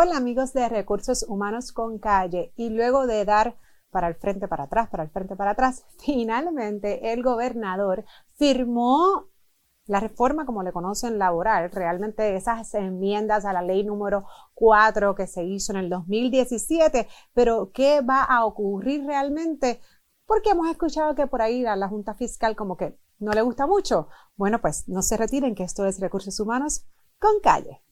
Hola amigos de Recursos Humanos con Calle y luego de dar para el frente, para atrás, para el frente, para atrás, finalmente el gobernador firmó la reforma, como le conocen, laboral, realmente esas enmiendas a la ley número 4 que se hizo en el 2017, pero ¿qué va a ocurrir realmente? Porque hemos escuchado que por ahí a la Junta Fiscal como que no le gusta mucho. Bueno, pues no se retiren, que esto es Recursos Humanos con Calle.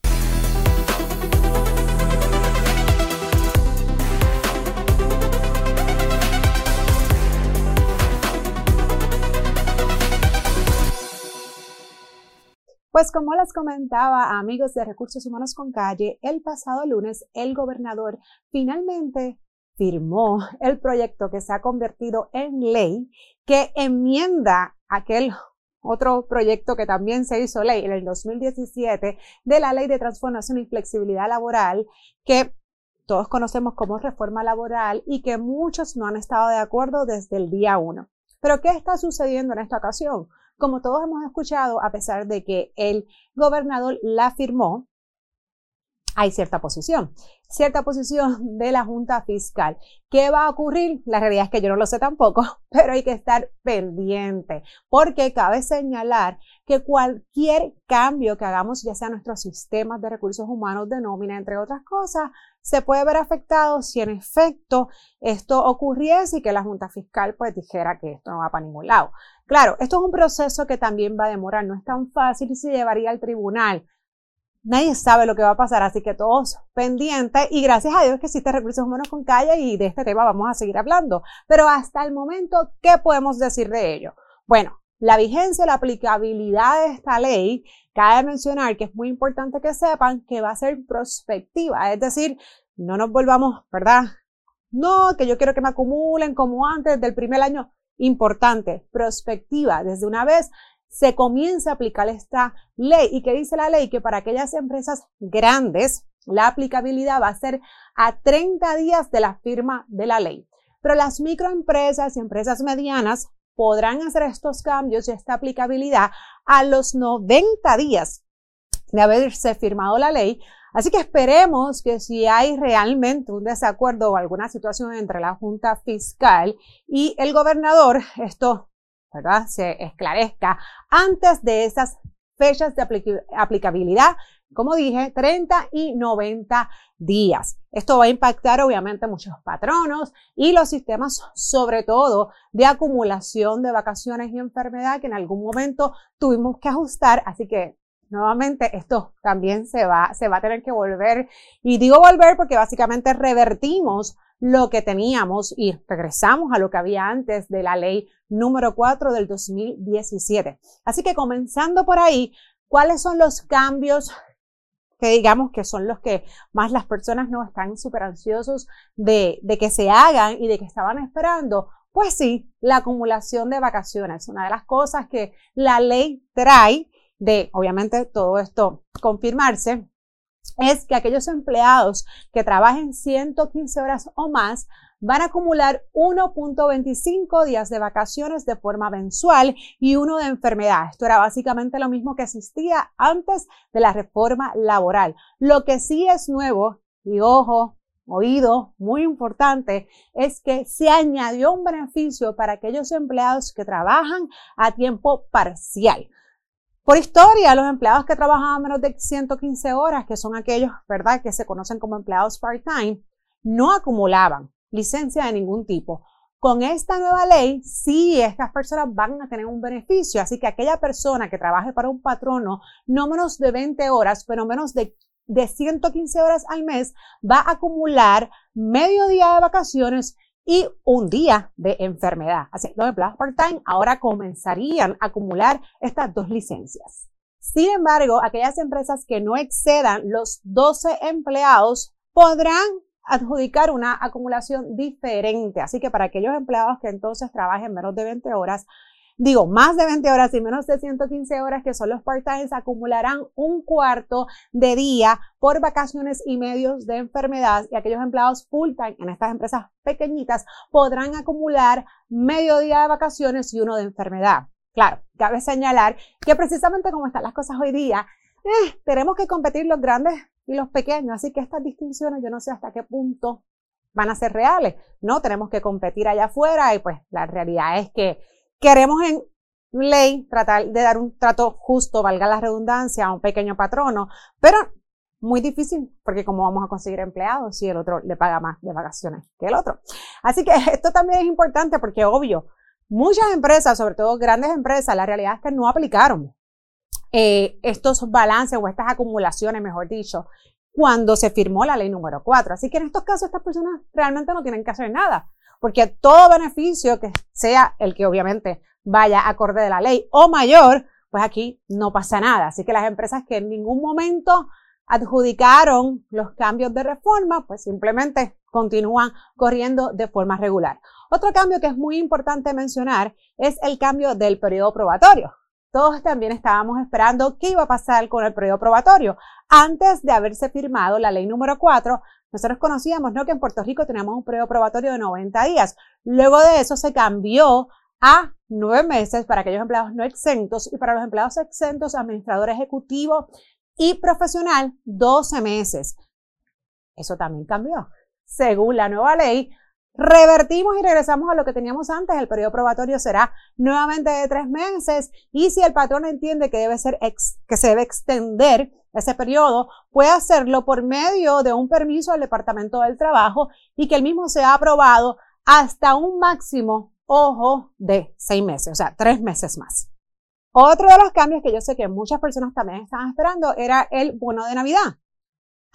Pues como les comentaba, amigos de Recursos Humanos con Calle, el pasado lunes el gobernador finalmente firmó el proyecto que se ha convertido en ley que enmienda aquel otro proyecto que también se hizo ley en el 2017 de la Ley de Transformación y Flexibilidad Laboral que todos conocemos como reforma laboral y que muchos no han estado de acuerdo desde el día uno. Pero ¿qué está sucediendo en esta ocasión? Como todos hemos escuchado, a pesar de que el gobernador la firmó, hay cierta posición, cierta posición de la Junta Fiscal. ¿Qué va a ocurrir? La realidad es que yo no lo sé tampoco, pero hay que estar pendiente, porque cabe señalar que cualquier cambio que hagamos, ya sea nuestros sistemas de recursos humanos de nómina, entre otras cosas, se puede ver afectado si en efecto esto ocurriese y que la Junta Fiscal pues dijera que esto no va para ningún lado. Claro, esto es un proceso que también va a demorar, no es tan fácil y se llevaría al tribunal. Nadie sabe lo que va a pasar, así que todos pendientes y gracias a Dios que existe Recursos Humanos con Calle y de este tema vamos a seguir hablando. Pero hasta el momento, ¿qué podemos decir de ello? Bueno, la vigencia, la aplicabilidad de esta ley, cabe mencionar que es muy importante que sepan que va a ser prospectiva, es decir, no nos volvamos, ¿verdad? No, que yo quiero que me acumulen como antes del primer año. Importante, prospectiva, desde una vez se comienza a aplicar esta ley. ¿Y qué dice la ley? Que para aquellas empresas grandes, la aplicabilidad va a ser a 30 días de la firma de la ley. Pero las microempresas y empresas medianas podrán hacer estos cambios y esta aplicabilidad a los 90 días de haberse firmado la ley. Así que esperemos que si hay realmente un desacuerdo o alguna situación entre la Junta Fiscal y el gobernador, esto ¿verdad? se esclarezca antes de esas fechas de aplicabilidad como dije, 30 y 90 días. Esto va a impactar obviamente muchos patronos y los sistemas, sobre todo de acumulación de vacaciones y enfermedad que en algún momento tuvimos que ajustar. Así que nuevamente esto también se va, se va a tener que volver. Y digo volver porque básicamente revertimos lo que teníamos y regresamos a lo que había antes de la ley número 4 del 2017. Así que comenzando por ahí, ¿cuáles son los cambios que digamos que son los que más las personas no están súper ansiosos de, de que se hagan y de que estaban esperando, pues sí, la acumulación de vacaciones. Una de las cosas que la ley trae de, obviamente, todo esto confirmarse, es que aquellos empleados que trabajen 115 horas o más van a acumular 1.25 días de vacaciones de forma mensual y uno de enfermedad. Esto era básicamente lo mismo que existía antes de la reforma laboral. Lo que sí es nuevo, y ojo, oído, muy importante, es que se añadió un beneficio para aquellos empleados que trabajan a tiempo parcial. Por historia, los empleados que trabajaban menos de 115 horas, que son aquellos, ¿verdad?, que se conocen como empleados part-time, no acumulaban licencia de ningún tipo. Con esta nueva ley, sí, estas personas van a tener un beneficio. Así que aquella persona que trabaje para un patrono no menos de 20 horas, pero menos de, de 115 horas al mes, va a acumular medio día de vacaciones y un día de enfermedad. Así, los empleados part-time ahora comenzarían a acumular estas dos licencias. Sin embargo, aquellas empresas que no excedan los 12 empleados podrán adjudicar una acumulación diferente. Así que para aquellos empleados que entonces trabajen menos de 20 horas, digo, más de 20 horas y menos de 115 horas, que son los part-times, acumularán un cuarto de día por vacaciones y medios de enfermedad y aquellos empleados full-time en estas empresas pequeñitas podrán acumular medio día de vacaciones y uno de enfermedad. Claro, cabe señalar que precisamente como están las cosas hoy día, eh, tenemos que competir los grandes y los pequeños, así que estas distinciones yo no sé hasta qué punto van a ser reales. No, tenemos que competir allá afuera y pues la realidad es que queremos en ley tratar de dar un trato justo, valga la redundancia, a un pequeño patrono, pero muy difícil porque cómo vamos a conseguir empleados si el otro le paga más de vacaciones que el otro. Así que esto también es importante porque obvio, muchas empresas, sobre todo grandes empresas, la realidad es que no aplicaron eh, estos balances o estas acumulaciones, mejor dicho, cuando se firmó la ley número 4. Así que en estos casos estas personas realmente no tienen que hacer nada, porque todo beneficio que sea el que obviamente vaya acorde de la ley o mayor, pues aquí no pasa nada. Así que las empresas que en ningún momento adjudicaron los cambios de reforma, pues simplemente continúan corriendo de forma regular. Otro cambio que es muy importante mencionar es el cambio del periodo probatorio. Todos también estábamos esperando qué iba a pasar con el periodo probatorio. Antes de haberse firmado la ley número 4, nosotros conocíamos ¿no? que en Puerto Rico teníamos un periodo probatorio de 90 días. Luego de eso se cambió a nueve meses para aquellos empleados no exentos y para los empleados exentos, administrador ejecutivo y profesional, 12 meses. Eso también cambió. Según la nueva ley, revertimos y regresamos a lo que teníamos antes. El periodo probatorio será nuevamente de tres meses y si el patrón entiende que debe ser que se debe extender ese periodo, puede hacerlo por medio de un permiso del Departamento del Trabajo y que el mismo sea aprobado hasta un máximo, ojo, de seis meses, o sea, tres meses más. Otro de los cambios que yo sé que muchas personas también estaban esperando era el bono de Navidad.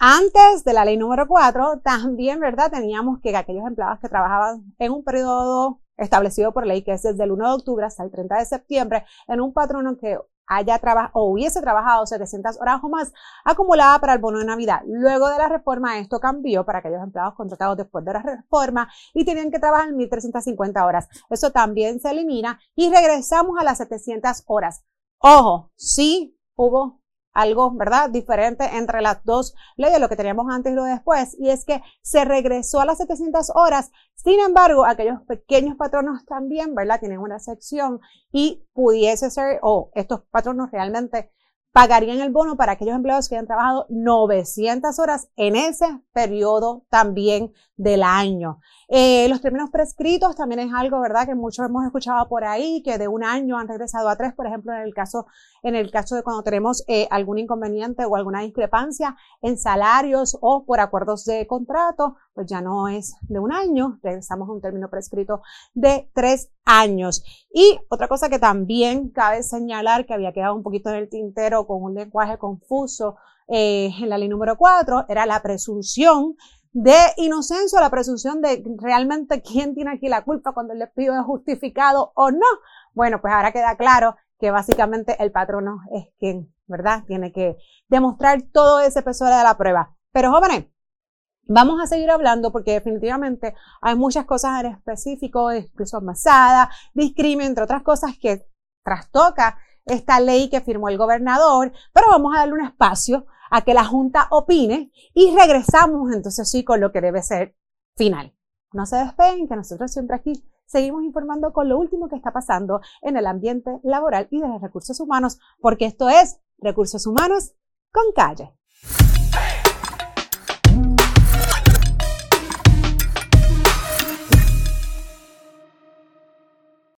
Antes de la ley número 4, también, ¿verdad? Teníamos que aquellos empleados que trabajaban en un periodo establecido por ley, que es desde el 1 de octubre hasta el 30 de septiembre, en un patrono que haya trabajado o hubiese trabajado 700 horas o más acumulada para el bono de Navidad. Luego de la reforma, esto cambió para aquellos empleados contratados después de la reforma y tenían que trabajar 1.350 horas. Eso también se elimina y regresamos a las 700 horas. Ojo, sí hubo algo, ¿verdad? Diferente entre las dos leyes, lo que teníamos antes y lo después, y es que se regresó a las 700 horas. Sin embargo, aquellos pequeños patronos también, ¿verdad? Tienen una sección y pudiese ser, o estos patronos realmente pagarían el bono para aquellos empleados que hayan trabajado 900 horas en ese periodo también del año. Eh, los términos prescritos también es algo, ¿verdad? Que muchos hemos escuchado por ahí, que de un año han regresado a tres, por ejemplo, en el caso, en el caso de cuando tenemos eh, algún inconveniente o alguna discrepancia en salarios o por acuerdos de contrato, pues ya no es de un año, regresamos a un término prescrito de tres años. Y otra cosa que también cabe señalar que había quedado un poquito en el tintero con un lenguaje confuso eh, en la ley número 4 era la presunción de inocencia, la presunción de realmente quién tiene aquí la culpa cuando el despido es justificado o no. Bueno, pues ahora queda claro que básicamente el patrono es quien, ¿verdad? Tiene que demostrar todo ese peso de la prueba. Pero jóvenes, Vamos a seguir hablando porque definitivamente hay muchas cosas en específico, incluso masada, discrimen, entre otras cosas que trastoca esta ley que firmó el gobernador, pero vamos a darle un espacio a que la Junta opine y regresamos entonces sí con lo que debe ser final. No se despeguen, que nosotros siempre aquí seguimos informando con lo último que está pasando en el ambiente laboral y de los recursos humanos, porque esto es Recursos Humanos con Calle.